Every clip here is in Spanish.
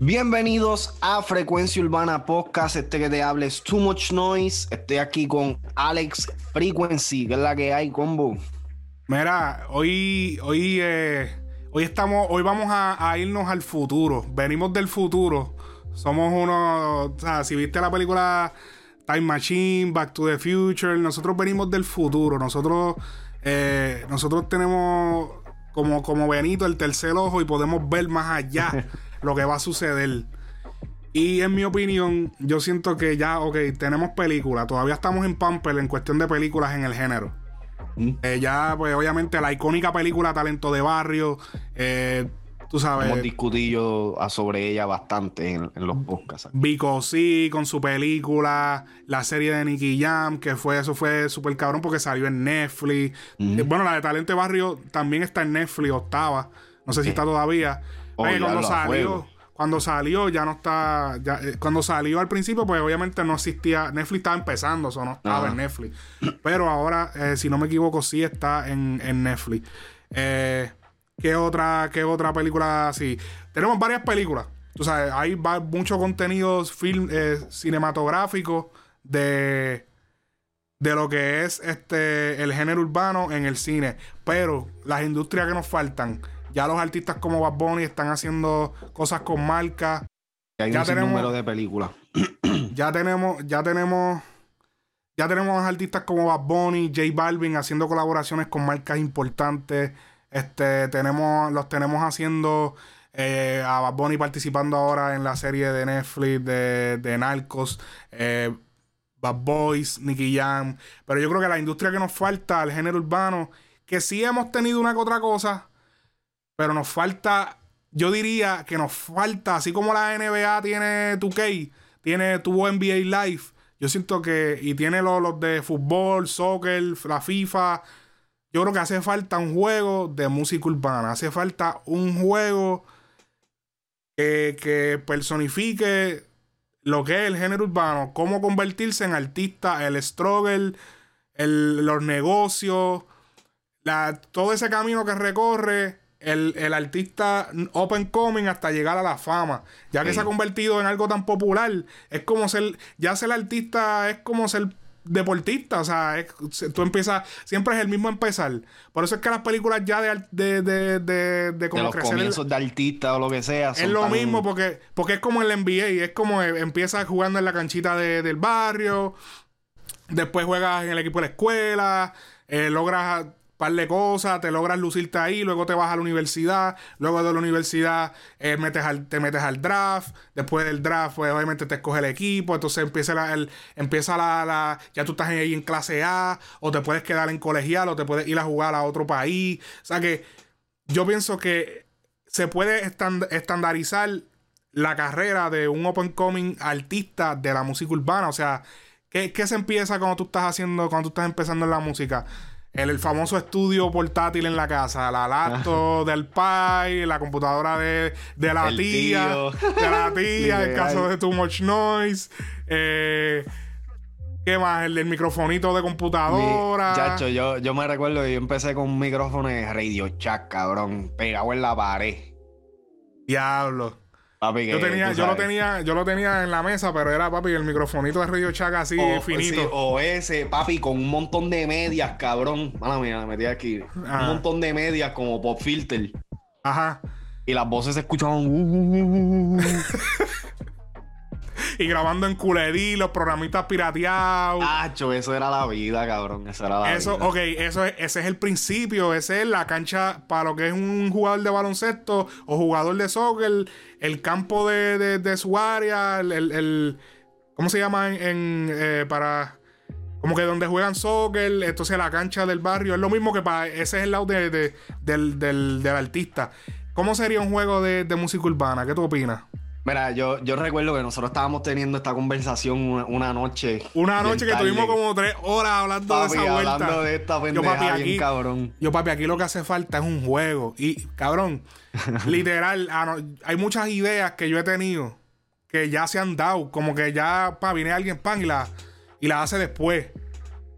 Bienvenidos a Frecuencia Urbana Podcast, este que te hables Too Much Noise. Estoy aquí con Alex Frequency, que es la que hay, combo. Mira, hoy, hoy, eh, hoy estamos, hoy vamos a, irnos al futuro. Venimos del futuro. Somos unos, o sea, si viste la película Time Machine, Back to the Future, nosotros venimos del futuro. Nosotros, eh, nosotros tenemos como, como Benito el tercer ojo y podemos ver más allá. lo que va a suceder. Y en mi opinión, yo siento que ya, ok, tenemos película. Todavía estamos en Pamper en cuestión de películas en el género. Mm. Eh, ya, pues obviamente, la icónica película Talento de Barrio. Eh, tú sabes. Hemos discutido sobre ella bastante en, los podcasts. Vico sí, con su película. La serie de Nicky Jam, que fue, eso fue súper cabrón porque salió en Netflix. Mm. Eh, bueno, la de Talento de Barrio también está en Netflix, octava. No sé si está todavía cuando salió, cuando salió ya no está, eh, cuando salió al principio, pues obviamente no existía, Netflix estaba empezando, eso no estaba en Netflix. Pero ahora, eh, si no me equivoco, sí está en, Netflix. Eh, ¿qué, otra, ¿Qué otra película así? Tenemos varias películas. Tú sabes, hay mucho contenido film, cinematográfico de de lo que es este el género urbano en el cine. Pero las industrias que nos faltan, ya los artistas como Bad Bunny están haciendo cosas con marcas. ya tenemos número de películas. ya tenemos, ya tenemos, ya tenemos artistas como Bad Bunny, J Balvin haciendo colaboraciones con marcas importantes. Este, tenemos, los tenemos haciendo eh, a Bad Bunny participando ahora en la serie de Netflix de, de Narcos. Eh, Bad Boys, Nicky Jam. Pero yo creo que la industria que nos falta, el género urbano, que sí hemos tenido una que otra cosa, pero nos falta, yo diría que nos falta, así como la NBA tiene 2K, tiene tu NBA Live, yo siento que, y tiene los, de fútbol, soccer, la FIFA, yo creo que hace falta un juego de música urbana, hace falta un juego que, personifique lo que es el género urbano, cómo convertirse en artista, el struggle, el, los negocios, la, todo ese camino que recorre el, artista open coming hasta llegar a la fama. Ya que se ha convertido en algo tan popular, es como ser, ya ser artista es como ser deportista, o sea, tú empiezas, siempre es el mismo empezar. Por eso es que las películas ya de, de, de, de, de como de comienzos de artista o lo que sea. Es lo mismo porque, porque es como el NBA, es como empiezas jugando en la canchita del barrio, después juegas en el equipo de la escuela, eh, logras par de cosas, te logras lucirte ahí, luego te vas a la universidad, luego de la universidad eh, te metes al draft, después del draft, pues obviamente te escoge el equipo, entonces empieza la, el, empieza la, ya tú estás ahí en clase A, o te puedes quedar en colegial, o te puedes ir a jugar a otro país. O sea que yo pienso que se puede estandarizar la carrera de un open coming artista de la música urbana. O sea, ¿qué, ¿qué, se empieza cuando tú estás haciendo, cuando tú estás empezando en la música? El, famoso estudio portátil en la casa, la laptop del pai, la computadora de, la tía, de la tía, el caso de Too Much Noise, eh, ¿qué más? El del microfonito de computadora. chacho, yo, yo me recuerdo que yo empecé con un micrófono de Radio Chat, cabrón, pegado en la pared. Diablo yo, tenía, yo lo tenía, yo lo tenía en la mesa, pero era papi el microfonito de Radio Chaga así finito. o ese, papi, con un montón de medias, cabrón. Mala mía, me metí aquí. Un montón de medias como pop filter. Ajá. Y las voces se escuchaban. Y grabando en culerí, los programitas pirateados. Acho, eso era la vida, cabrón. Eso era la eso, vida. Ok, eso es, ese es el principio. Ese es la cancha para lo que es un jugador de baloncesto o jugador de soccer. El campo de, de, su área. El, ¿Cómo se llama en, eh, para como que donde juegan soccer, entonces la cancha del barrio, es lo mismo que para ese es el lado de, del, del, del, artista. ¿Cómo sería un juego de, de música urbana? ¿Qué tú opinas? Mira, yo, yo recuerdo que nosotros estábamos teniendo esta conversación una, noche. Una noche que tuvimos como tres horas hablando de esa vuelta. Hablando de esta pendeja yo, papi, aquí, cabrón. Yo, papi, aquí lo que hace falta es un juego. Y, cabrón, literal, ah, hay muchas ideas que yo he tenido que ya se han dado. Como que ya, pa, viene alguien pan y la, y la hace después.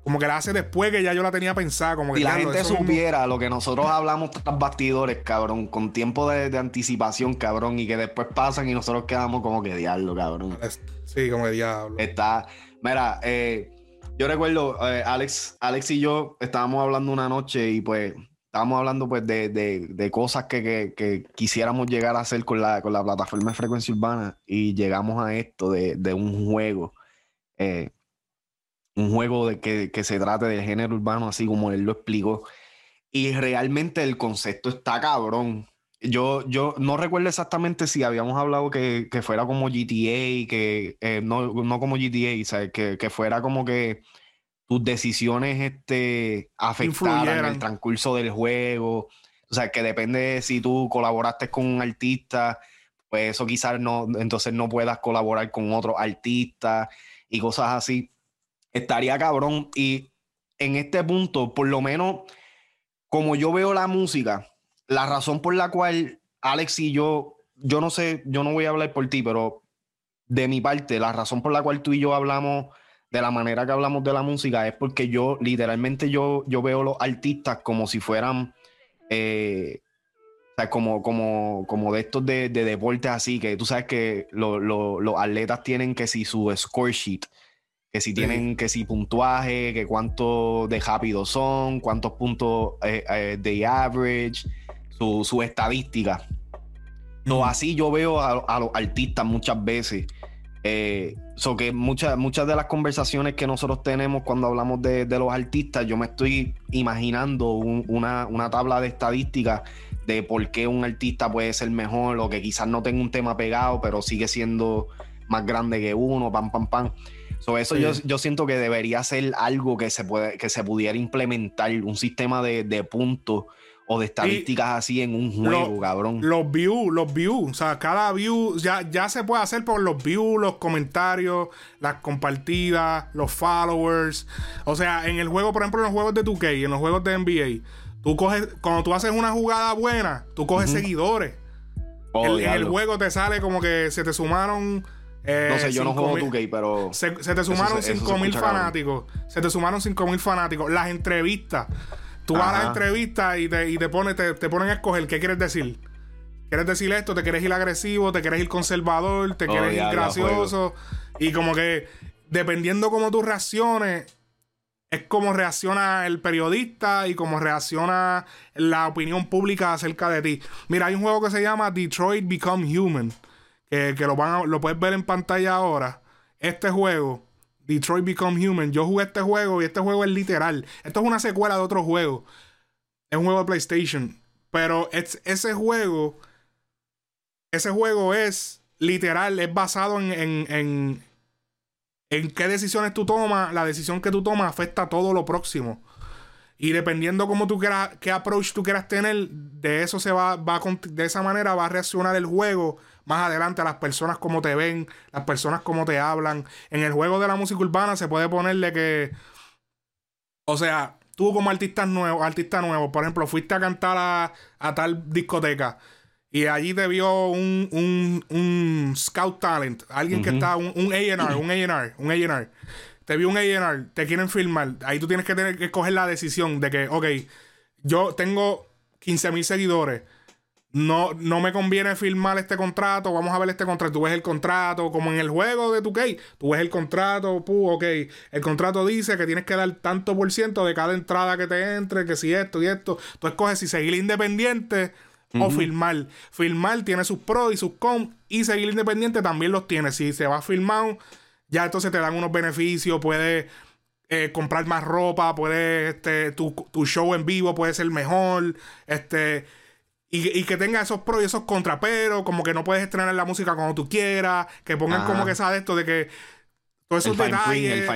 Como que la hace después que ya yo la tenía pensada. Como que si la gente supiera lo que nosotros hablamos tras bastidores, cabrón, con tiempo de, anticipación, cabrón, y que después pasan y nosotros quedamos como que diablo, cabrón. Sí, como que diablo. Está, mira, eh, yo recuerdo, eh, Alex, Alex y yo estábamos hablando una noche y pues estábamos hablando pues de, cosas que, quisiéramos llegar a hacer con la, con la plataforma de frecuencia urbana y llegamos a esto de, un juego. Eh, un juego de que, se trate de género urbano, así como él lo explicó. Y realmente el concepto está cabrón. Yo, yo no recuerdo exactamente si habíamos hablado que, fuera como GTA, que eh, no, como GTA, Que, que, fuera como que tus decisiones este, afectaran el transcurso del juego. O sea, que depende si tú colaboraste con un artista, pues eso quizás no, entonces no puedas colaborar con otro artista y cosas así estaría cabrón. Y en este punto, por lo menos, como yo veo la música, la razón por la cual Alex y yo, yo no sé, yo no voy a hablar por ti, pero de mi parte, la razón por la cual tú y yo hablamos de la manera que hablamos de la música es porque yo, literalmente, yo, yo veo los artistas como si fueran. Eh, como, como, como de estos de, de, deportes así, que tú sabes que los atletas tienen que si su score sheet, que si tienen, que si puntuaje, que cuánto de rápido son, cuántos puntos eh, eh, de average, su, su estadística. No, así yo veo a, los artistas muchas veces. Eh, que muchas, muchas de las conversaciones que nosotros tenemos cuando hablamos de, los artistas, yo me estoy imaginando una, una, tabla de estadísticas de por qué un artista puede ser mejor o que quizás no tenga un tema pegado, pero sigue siendo más grande que uno, pam, pam, pam eso yo, siento que debería ser algo que se, puede, que se pudiera implementar, un sistema de, puntos o de estadísticas así en un juego, cabrón. Los views, los views, o sea, cada view ya, ya se puede hacer por los views, los comentarios, las compartidas, los followers. O sea, en el juego, por ejemplo, en los juegos de 2K, en los juegos de NBA, tú coges, cuando tú haces una jugada buena, tú coges seguidores. Oh, en el juego te sale como que se te sumaron eh, no sé, yo no juego 2K, pero. Se, te sumaron 5.000 fanáticos. Se te sumaron 5.000 fanáticos. Las entrevistas. Tú vas a las entrevistas y te, y te, te, ponen a escoger qué quieres decir. ¿Quieres decir esto? ¿Te quieres ir agresivo? ¿Te quieres ir conservador? ¿Te oh, quieres ir gracioso? Y como que, dependiendo cómo tú reacciones, es como reacciona el periodista y cómo reacciona la opinión pública acerca de ti. Mira, hay un juego que se llama Detroit Become Human que, lo, van lo puedes ver en pantalla ahora. Este juego, Detroit Become Human, yo jugué este juego y este juego es literal. Esto es una secuela de otro juego. Es un juego de PlayStation. Pero ese juego, ese juego es literal, es basado en, en, en, qué decisiones tú tomas. La decisión que tú tomas afecta a todo lo próximo. Y dependiendo cómo tú quieras, qué approach tú quieras tener, de eso se va, va de esa manera va a reaccionar el juego más adelante a las personas como te ven, las personas como te hablan. En el juego de la música urbana se puede ponerle que, o sea, tú como artista nuevo, artista nuevo, por ejemplo, fuiste a cantar a, tal discoteca y allí te vio un, un, un scout talent, alguien que está, un, un A&R, un A&R, un A&R. Te vio un A&R, te quieren filmar. Ahí tú tienes que tener que escoger la decisión de que, ok, yo tengo 15 mil seguidores no, no me conviene firmar este contrato, vamos a ver este contrato, tú ves el contrato, como en el juego de tu k tú ves el contrato, pu, ok, el contrato dice que tienes que dar tanto por ciento de cada entrada que te entre, que si esto y esto, tú escoges si seguir independiente o firmar. Firmar tiene sus pros y sus cons, y seguir independiente también los tiene. Si se va firmado, ya entonces te dan unos beneficios, puedes... Eh, comprar más ropa, puedes, este, tu, tu show en vivo puede ser mejor, este, y, que tenga esos pros y esos contras, pero como que no puedes estrenar la música cuando tú quieras, que pongan como que sabes esto de que todos esos detalles.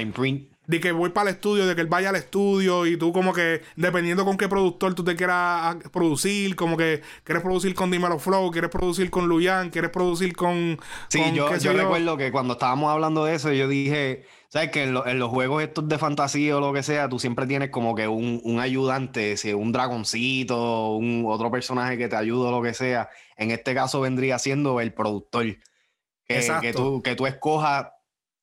De que voy para el estudio, de que él vaya al estudio y tú como que, dependiendo con qué productor tú te quieras ah, producir, como que quieres producir con Dimelo Flow, quieres producir con Luyan, quieres producir con... Sí, yo, yo recuerdo que cuando estábamos hablando de eso, yo dije, ¿Sabes que en, los juegos estos de fantasía o lo que sea, tú siempre tienes como que un, ayudante, si un dragoncito, un otro personaje que te ayude o lo que sea. En este caso vendría siendo el productor. Que, que, tú, que tú escojas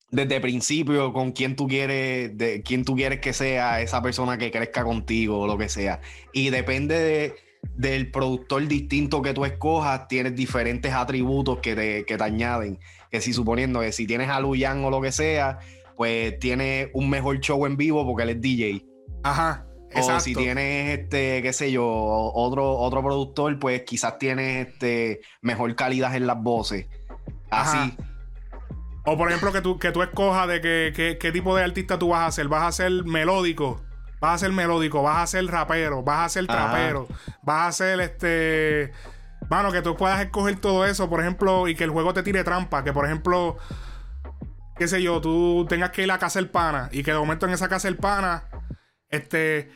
desde principio con quién tú quieres, de quién tú quieres que sea esa persona que crezca contigo o lo que sea. Y depende de, del productor distinto que tú escojas, tienes diferentes atributos que te, que te añaden. Que si suponiendo que si tienes a Luyan o lo que sea, pues tiene un mejor show en vivo porque él es DJ. Ajá. O si tienes, este, qué sé yo, otro, otro productor, pues quizás tienes este, mejor calidad en las voces. Así. O por ejemplo, que tú, que tú escojas de qué, qué tipo de artista tú vas a ser. ¿Vas a ser melódico? ¿Vas a ser melódico? ¿Vas a ser rapero? ¿Vas a ser trapero? ¿Vas a ser este... Mano, que tú puedas escoger todo eso, por ejemplo, y que el juego te tire trampa. Que por ejemplo, qué sé yo, tú tengas que ir a casa del pana y que de momento en esa casa del pana, este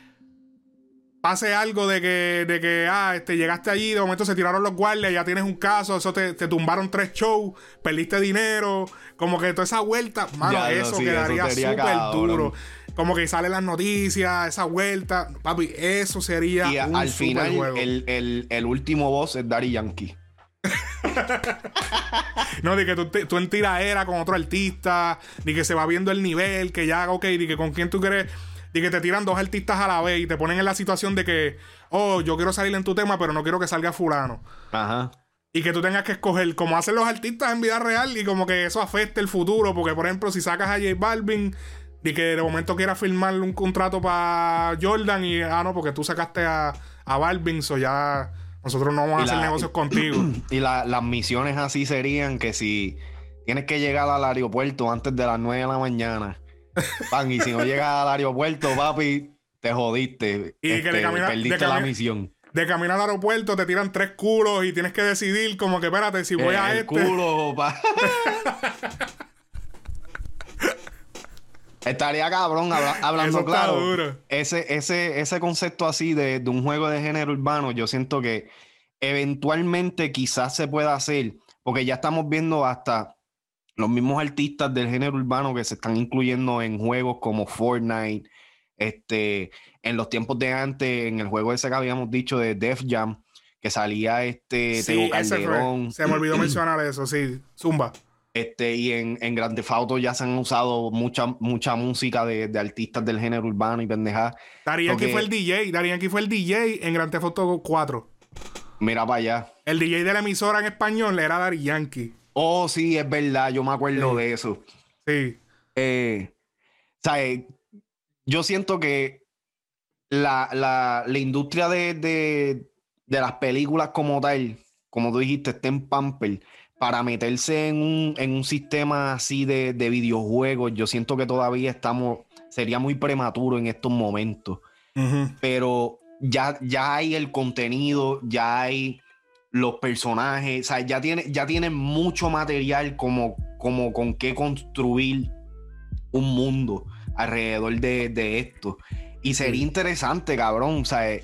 pase algo de que, de que, ah, este, llegaste allí, de momento se tiraron los guardias, ya tienes un caso, eso te, tumbaron tres shows, perdiste dinero, como que toda esa vuelta, mano, eso quedaría súper duro. Como que salen las noticias, esa vuelta, papi, eso sería. Y al final, El, el, último boss es Daddy Yankee. no, de que tú, tú en tiraera con otro artista, ni que se va viendo el nivel, que ya, ok, ni que con quién tú quieres y que te tiran dos artistas a la vez y te ponen en la situación de que, oh, yo quiero salir en tu tema, pero no quiero que salga fulano. Ajá. Y que tú tengas que escoger como hacen los artistas en vida real y como que eso afecte el futuro. Porque, por ejemplo, si sacas a J Balvin y que de momento quieras firmar un contrato para Jordan y, ah, no, porque tú sacaste a, a Balvin, so ya nosotros no vamos a hacer negocios contigo. Y las misiones así serían que si tienes que llegar al aeropuerto antes de las 9 de la mañana y si no llegas al aeropuerto, papi, te jodiste. Y que de este, perdiste la misión. De camino al aeropuerto te tiran tres culos y tienes que decidir como que espérate si voy a este. culo, pa. Estaría cabrón hablando claro. Ese, ese, ese concepto así de, de, un juego de género urbano, yo siento que eventualmente quizás se pueda hacer, porque ya estamos viendo hasta los mismos artistas del género urbano que se están incluyendo en juegos como Fortnite, este, en los tiempos de antes, en el juego ese que habíamos dicho de Def Jam, que salía este sí, Calderón. Se me olvidó mencionar eso, sí, Zumba. Este, y en, en Grand Theft Auto ya se han usado mucha, mucha música de, artistas del género urbano y pendejadas. Darían fue el DJ, Darían fue el DJ en Grand Theft Auto 4. Mira para allá. El DJ de la emisora en español era Dari Yankee. Oh, sí, es verdad, yo me acuerdo de eso. Sí. Eh, ¿sabes? Yo siento que la, la, la industria de, de, de, las películas como tal, como tú dijiste, está en pamper. Para meterse en un, en un sistema así de, de videojuegos, yo siento que todavía estamos, sería muy prematuro en estos momentos. Pero ya, ya hay el contenido, ya hay los personajes, o sea, ya tiene, ya tiene mucho material como, como con qué construir un mundo alrededor de, esto. Y sería interesante, cabrón, o sea,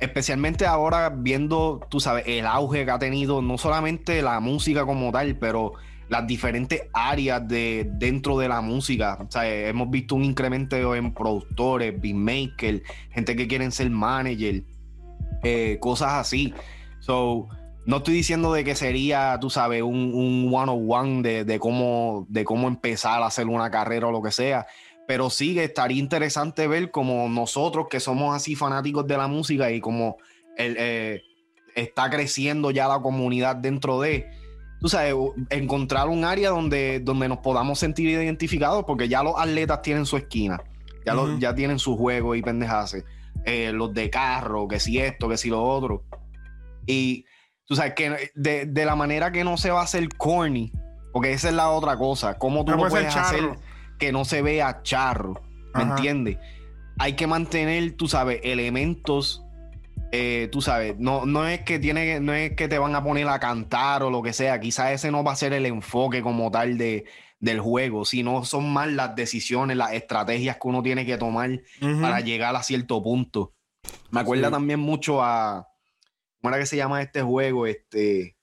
especialmente ahora viendo, tú sabes, el auge que ha tenido no solamente la música como tal, pero las diferentes áreas de dentro de la música. O sea, hemos visto un incremento en productores, beatmakers, gente que quieren ser manager, eh, cosas así. So, no estoy diciendo de que sería, tú sabes, un, un one-on-one de, de, cómo, de cómo empezar a hacer una carrera o lo que sea, pero sí que estaría interesante ver como nosotros que somos así fanáticos de la música y como el, eh, está creciendo ya la comunidad dentro de, tú sabes, encontrar un área donde, donde nos podamos sentir identificados, porque ya los atletas tienen su esquina, ya, ya tienen su juego y pendejas, eh, los de carro, que si esto, que si lo otro. Y tú sabes, que de, la manera que no se va a hacer corny, porque esa es la otra cosa, cómo tú lo puedes hacer que no se vea charro, ¿me entiendes? Hay que mantener, tú sabes, elementos, eh, tú sabes, no, no, es que tiene, no es que te van a poner a cantar o lo que sea, quizás ese no va a ser el enfoque como tal de, del juego, sino son más las decisiones, las estrategias que uno tiene que tomar para llegar a cierto punto. Me acuerda también mucho a ¿Cómo era que se llama este juego? Este,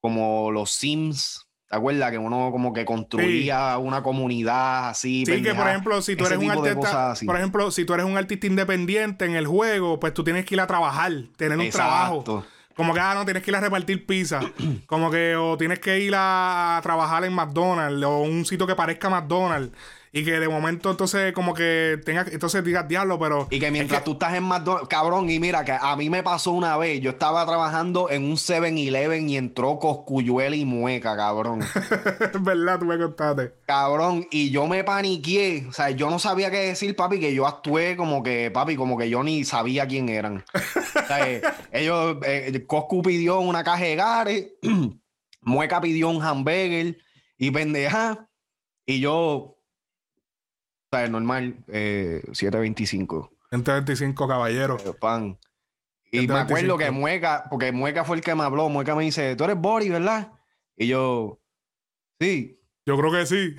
como los Sims. ¿Te acuerdas que uno como que construía una comunidad así? Sí, que por ejemplo, si tú eres un artista, por ejemplo, si tú eres un artista independiente en el juego, pues tú tienes que ir a trabajar, tener un trabajo. como que, ah, no, tienes que ir a repartir pizza. como que, o tienes que ir a, trabajar en McDonald's o un sitio que parezca McDonald's. Y que de momento entonces como que tenga, entonces digas diablo, pero... Y que mientras tú estás en McDonald's, cabrón, y mira, que a mí me pasó una vez, yo estaba trabajando en un 7-Eleven y entró Coscuyuela y Mueca, cabrón. Es verdad, tú me contaste. Cabrón, y yo me paniqué, o sea, yo no sabía qué decir, papi, que yo actué como que, papi, como que yo ni sabía quién eran. o sea, eh, ellos, eh, Coscu pidió una caja de gares, Mueca pidió un hamburger y pendeja, y yo o sea, normal, eh, 725. 125 caballeros. Pan. Y me acuerdo que Mueca, porque Mueca fue el que me habló. Mueca me dice, tú eres Boris, ¿verdad? Y yo, sí. Yo creo que sí.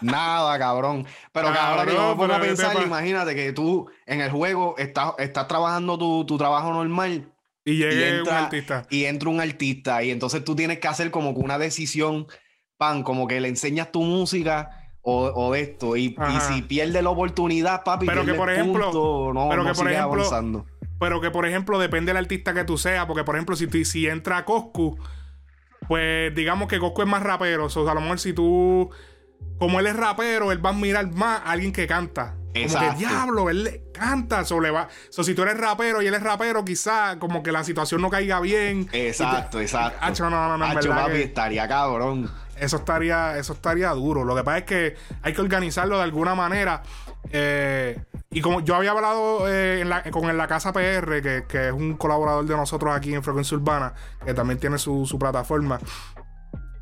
Nada, cabrón. Pero cabrón, yo me pongo a pensar, imagínate que tú en el juego estás, estás trabajando tu, tu trabajo normal. Y llega un artista. Y entra un artista. Y entonces tú tienes que hacer como que una decisión, pan, como que le enseñas tu música o, esto. Y, si pierde la oportunidad, papi, pero que por ejemplo, no, pero que por ejemplo, avanzando. Pero que por ejemplo, depende del artista que tú seas. Porque, por ejemplo, si, si entra Coscu, pues digamos que Coscu es más rapero. O sea, a lo mejor si tú. Como él es rapero, él va a admirar más a alguien que canta. Como que diablo, él canta, so, va. So, si tú eres rapero y él es rapero, quizá como que la situación no caiga bien. Exacto, exacto. Hacho, no, no, no, papi, estaría cabrón. Eso estaría, eso estaría duro. Lo que pasa es que hay que organizarlo de alguna manera. Eh, y como yo había hablado eh, con en la Casa PR, que, es un colaborador de nosotros aquí en Frecuencia Urbana, que también tiene su, plataforma.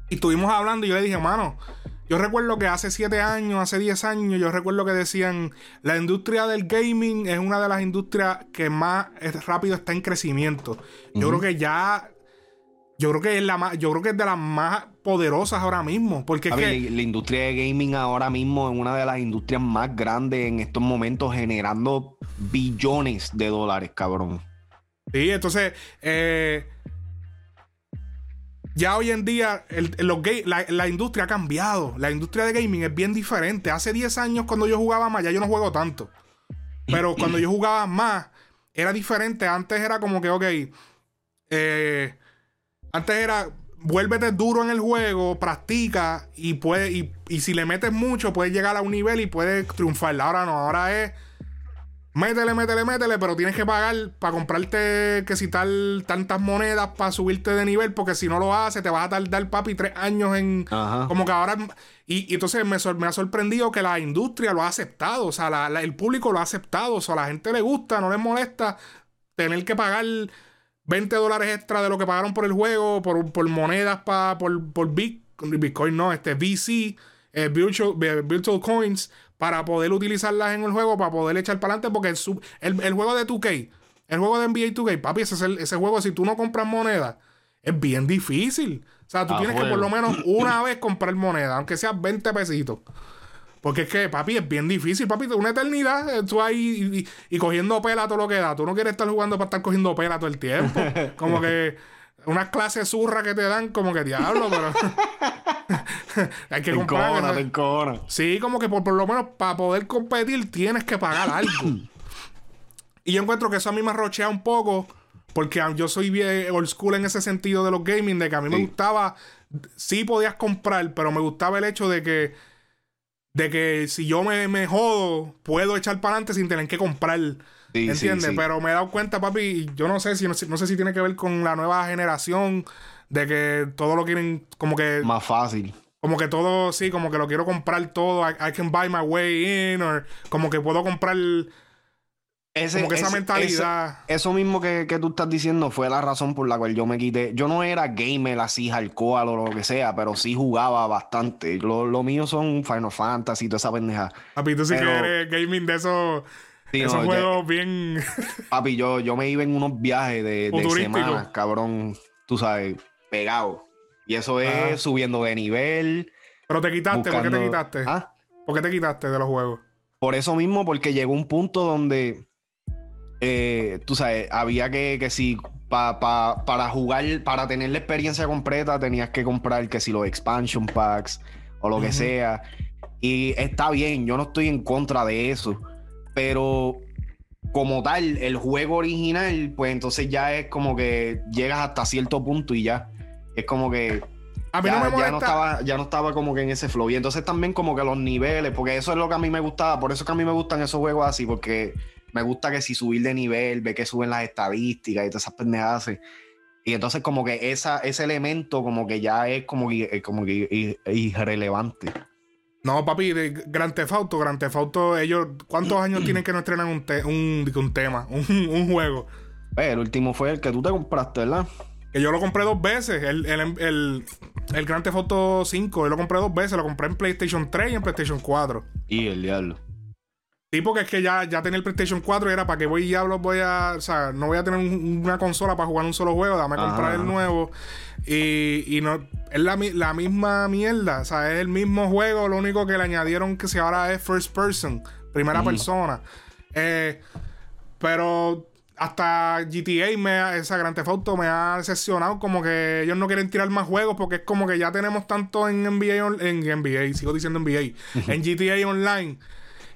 Y estuvimos hablando y yo le dije, mano, yo recuerdo que hace 7 años, hace 10 años, yo recuerdo que decían, la industria del gaming es una de las industrias que más rápido está en crecimiento. Yo creo que ya yo creo que es la más, yo creo que es de las más poderosas ahora mismo. Porque es que... la, industria de gaming ahora mismo es una de las industrias más grandes en estos momentos, generando billones de dólares, cabrón. Sí, entonces, eh, ya hoy en día la, industria ha cambiado. La industria de gaming es bien diferente. Hace 10 años cuando yo jugaba más, ya yo no juego tanto. Pero cuando yo jugaba más, era diferente. Antes era como que, ok, eh, antes era, vuélvete duro en el juego, practica y, puede, y, si le metes mucho, puedes llegar a un nivel y puedes triunfar. Ahora no, ahora es métele, métele, métele, pero tienes que pagar para comprarte que si tal tantas monedas para subirte de nivel, porque si no lo haces, te vas a tardar, papi, tres años en. Como que ahora. Y, entonces me, me, ha sorprendido que la industria lo ha aceptado, o sea, el público lo ha aceptado, o sea, a la gente le gusta, no les molesta tener que pagar 20 dólares extra de lo que pagaron por el juego, por, monedas pa, por, por Bitcoin, no, este VC, eh, virtual, virtual, Coins, para poder utilizarlas en el juego, para poder echar para adelante, porque el, el, juego de 2K, el juego de NBA 2K, papi, ese, ese juego, si tú no compras moneda, es bien difícil. O sea, tú tienes que por lo menos una vez comprar moneda, aunque sea 20 pesitos. Porque es que, papi, es bien difícil, papi. Una eternidad, eh, tú ahí y, cogiendo pela todo lo que da. Tú no quieres estar jugando para estar cogiendo pela todo el tiempo. Como que unas clases zurra que te dan, como que diablo, pero. hay que comprar. Sí, como que por, lo menos para poder competir tienes que pagar algo. y yo encuentro que eso a mí me arrochea un poco. Porque yo soy bien old school en ese sentido de los gaming, de que a mí me gustaba, sí podías comprar, pero me gustaba el hecho de que de que si yo me, me jodo, puedo echar para adelante sin tener que comprar. ¿Entiendes? Pero me he dado cuenta, papi, yo no sé si no, sé si tiene que ver con la nueva generación de que todo lo quieren como que más fácil. Como que todo, sí, como que lo quiero comprar todo. I, I can buy my way in. O como que puedo comprar ese, como esa mentalidad. eso mismo que, tú estás diciendo fue la razón por la cual yo me quité. Yo no era gamer así, hardcore o lo que sea, pero sí jugaba bastante. Lo, mío son Final Fantasy toda esa pendeja. Papi, tú sí que eres gaming de esos. Esos juegos bien. papi, yo, yo me iba en unos viajes de, de semanas, cabrón. Tú sabes, pegado. Y eso es subiendo de nivel. Pero te quitaste, ¿por qué te quitaste? ¿Ah? ¿Por qué te quitaste de los juegos? Por eso mismo, porque llegó un punto donde eh, tú sabes, había que, que si para jugar, para tener la experiencia completa, tenías que comprar que si los expansion packs o lo que sea. Y está bien, yo no estoy en contra de eso. Pero como tal, el juego original, pues entonces ya es como que llegas hasta cierto punto y ya. Es como que A mí ya, no me ya no estaba, ya no estaba como que en ese flow. Y entonces también como que los niveles, porque eso es lo que a mí me gustaba, por eso es que a mí me gustan esos juegos así, porque me gusta que si subir de nivel, ve que suben las estadísticas y todas esas pendejadas. Y entonces como que esa, ese elemento como que ya es como que, eh, como que irrelevante. No, papi, de Gran Theft Auto, Gran Theft Auto, ellos, ¿cuántos años tienen que no estrenan un, te- un, un tema, un, un juego? El último fue el que tú te compraste, ¿verdad? Que yo lo compré dos veces, el, el, el, el Grand Theft Auto 5, yo lo compré dos veces, lo compré en PlayStation 3 y en PlayStation 4. Y el diablo. Sí, porque es que ya, ya tenía el PlayStation 4 y era para que voy y diablos voy a. O sea, no voy a tener un- una consola para jugar un solo juego, dame a comprar el nuevo. Y, y no. Es la, mi- la misma mierda. O sea, es el mismo juego, lo único que le añadieron que si ahora es first person, primera persona. Eh, pero hasta GTA me ha, esa Grand Theft Auto me ha decepcionado como que ellos no quieren tirar más juegos porque es como que ya tenemos tanto en NBA en NBA, sigo diciendo NBA, en GTA Online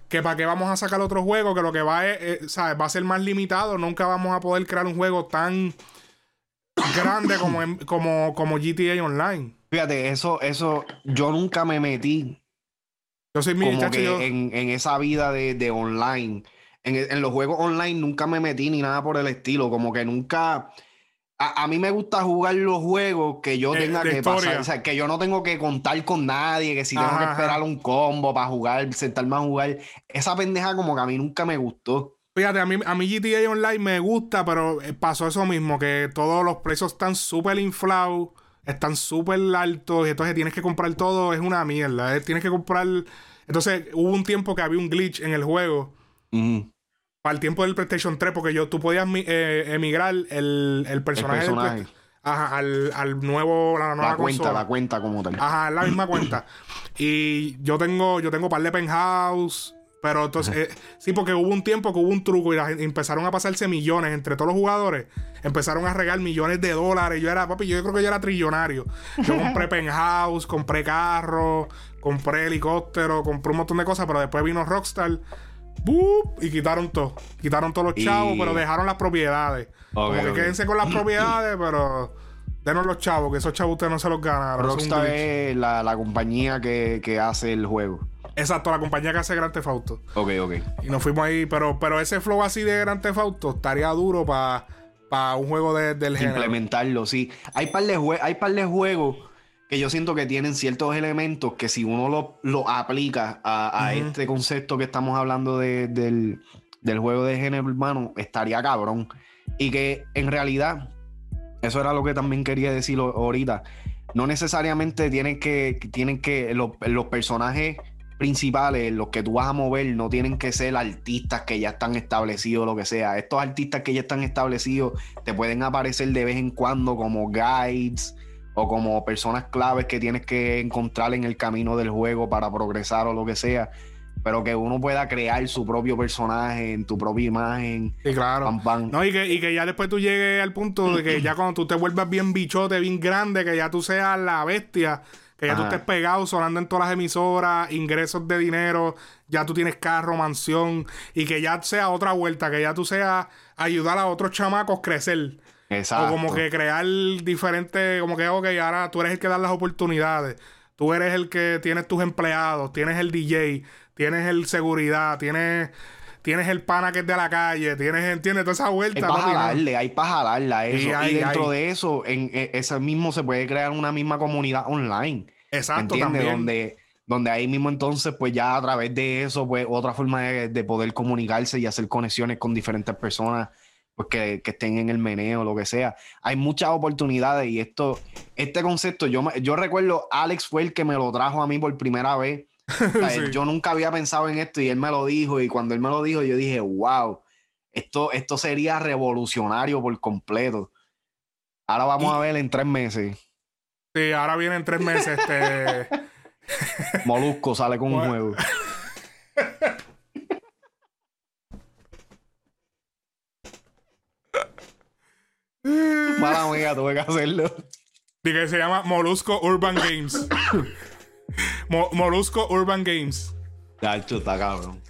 que para qué vamos a sacar otro juego que lo que va es, eh, ¿sabes? va a ser más limitado, nunca vamos a poder crear un juego tan grande como en- como como GTA Online. Fíjate, eso, eso, yo nunca me metí Yo soy mi como chacho, que yo- en, en esa vida de, de online. En, en los juegos online nunca me metí ni nada por el estilo. Como que nunca. A, a mí me gusta jugar los juegos que yo Eh, tenga que historia. pasar. O sea, que yo no tengo que contar con nadie. Que si tengo que ajá. esperar un combo para jugar, sentarme a jugar. Esa pendeja como que a mí nunca me gustó. Fíjate, a mí, a mí GTA Online me gusta, pero eh, pasó eso mismo, que todos los precios están súper inflados, están súper altos, y entonces tienes que comprar todo, es una mierda. eh, Tienes que comprar... Entonces hubo un tiempo que había un glitch en el juego. Para el tiempo del PlayStation 3, porque yo, tú podías eh, emigrar el, el personaje, ajá, al, al nuevo, la nueva La cuenta, consola. la cuenta como tal. Ajá, la misma cuenta. Y yo tengo, yo tengo par de penthouse. Pero entonces, eh, sí, porque hubo un tiempo que hubo un truco y la empezaron a pasarse millones entre todos los jugadores. Empezaron a regar millones de dólares. Yo era, papi, yo creo que yo era trillonario. Yo compré penthouse, compré carro, compré helicóptero, compré un montón de cosas, pero después vino Rockstar. ¡Bup! Y quitaron todo. Quitaron todos los Y- chavos, pero dejaron las propiedades. Ok, Como que quédense con las propiedades, pero denos los chavos, que esos chavos ustedes no se los ganaron. Rockstar es la, la compañía que, que hace el juego. Exacto, la compañía que hace Grand Theft Auto. Ok, ok. Y nos fuimos ahí, pero, pero ese flow así de Grand Theft Auto estaría duro para un juego de- del género. implementarlo, sí. Hay par de, jue- hay par de juegos que yo siento que tienen ciertos elementos que si uno lo, lo aplica a, este concepto que estamos hablando de- del, del juego de género urbano, estaría cabrón. Y que en realidad, eso era lo que también quería decir ahorita. No necesariamente tienen que, tienen que, los, los personajes principales, los que tú vas a mover, no tienen que ser artistas que ya están establecidos, lo que sea. Estos artistas que ya están establecidos te pueden aparecer de vez en cuando como guides o como personas claves que tienes que encontrar en el camino del juego para progresar o lo que sea. Pero que uno pueda crear su propio personaje en tu propia imagen. Sí, claro. No, y que, y que ya después tú llegues al punto de que ya cuando tú te vuelvas bien bichote, bien grande, que ya tú seas la bestia, que ya tú Ajá. estés pegado sonando en todas las emisoras, ingresos de dinero, ya tú tienes carro, mansión, y que ya sea otra vuelta, que ya tú seas ayudar a otros chamacos crecer. Exacto. O como que crear diferentes, como que, ok, ahora tú eres el que da las oportunidades. Tú eres el que tienes tus empleados, tienes el DJ, tienes el seguridad, tienes, tienes el pana que es de la calle, tienes, entiendes, toda esa Hay vuelta. para papi, ¿no? jalarle, hay para jalarle a eso. Y hay, dentro hay. de eso, en, en ese mismo se puede crear una misma comunidad online. Exacto, ¿Entiendes? también. Donde, donde ahí mismo entonces, pues ya a través de eso, pues otra forma de, de poder comunicarse y hacer conexiones con diferentes personas pues que, que estén en el meneo, lo que sea. Hay muchas oportunidades y esto, este concepto, yo, yo recuerdo, Alex fue el que me lo trajo a mí por primera vez. O sea, Sí. Yo nunca había pensado en esto y él me lo dijo y cuando él me lo dijo yo dije, wow, esto, esto sería revolucionario por completo. Ahora vamos Y- a ver en tres meses. Sí, ahora vienen tres meses. Este... Molusco sale con un juego. Mala mía, tuve que hacerlo. y que se llama Molusco Urban Games. Mo- Molusco Urban Games. Chacho, está cabrón.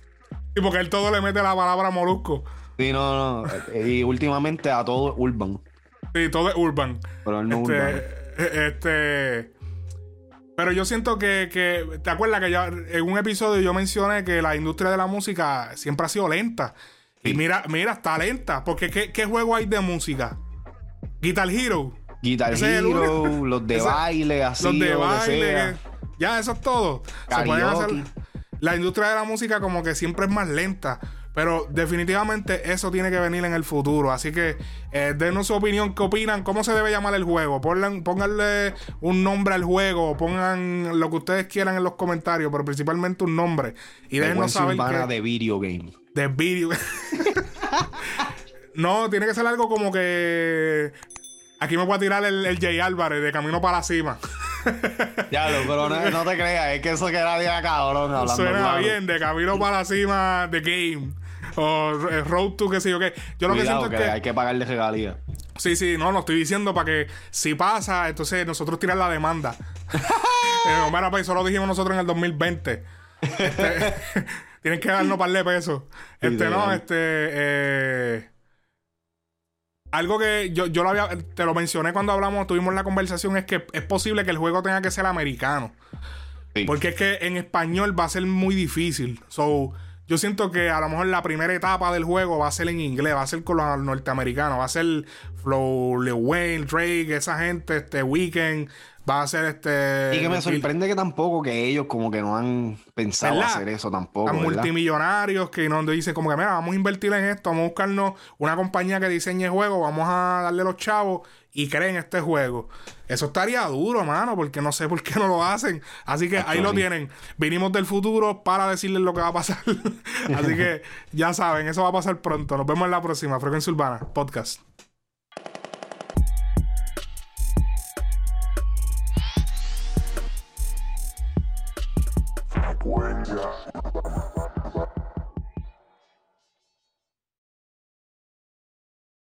Y porque él todo le mete la palabra Molusco. Sí, no, no. Y últimamente a todo urban. Sí, todo es urban. Pero él no este, urban. Este. Pero yo siento que, que. ¿Te acuerdas que ya en un episodio yo mencioné que la industria de la música siempre ha sido lenta? Y Sí. mira, mira, está lenta. Porque ¿qué, qué juego hay de música? Guitar Hero. Guitar ese es Hero, único. los de Ese- baile, así. los de baile. que- ya, eso es todo. Se pueden hacer- Karaoke. la industria de la música como que siempre es más lenta. Pero definitivamente eso tiene que venir en el futuro. Así que eh, denos su opinión. ¿Qué opinan? ¿Cómo se debe llamar el juego? Pongan, pónganle un nombre al juego. Pongan lo que ustedes quieran en los comentarios. Pero principalmente un nombre. Y déjenos saber que, de video game. de video. no, tiene que ser algo como que... Aquí me voy a tirar el, el Jay Álvarez de Camino para la Cima. Ya, pero no, no te creas, es que eso queda bien cabrón hablando. Suena claro. bien, de camino para la cima de game. O eh, road to qué sé yo qué. Yo lo que siento que, es que. hay que pagarle regalías. Sí, sí, no, lo estoy diciendo para que si pasa, entonces nosotros tirar la demanda. eh, bueno, pues eso lo dijimos nosotros en el 2020. Este, tienen que darnos par de pesos. Este, no, este. eh, algo que yo, yo lo había, te lo mencioné cuando hablamos, tuvimos la conversación, es que es posible que el juego tenga que ser americano. Sí. Porque es que en español va a ser muy difícil. So, yo siento que a lo mejor la primera etapa del juego va a ser en inglés, va a ser con los norteamericanos, va a ser Flow, Lil Wayne, Drake, esa gente, este Weekend, va a ser este. Y que me sorprende que tampoco, que ellos como que no han pensado ¿Verdad? hacer eso tampoco. ¿verdad? multimillonarios que no dicen como que mira, vamos a invertir en esto, vamos a buscarnos una compañía que diseñe juegos, vamos a darle los chavos y creen este juego. Eso estaría duro, mano, porque no sé por qué no lo hacen. Así que ahí lo tienen. Vinimos del futuro para decirles lo que va a pasar. Así que ya saben, eso va a pasar pronto. Nos vemos en la próxima. Frecuencia Urbana, podcast. Frecuencia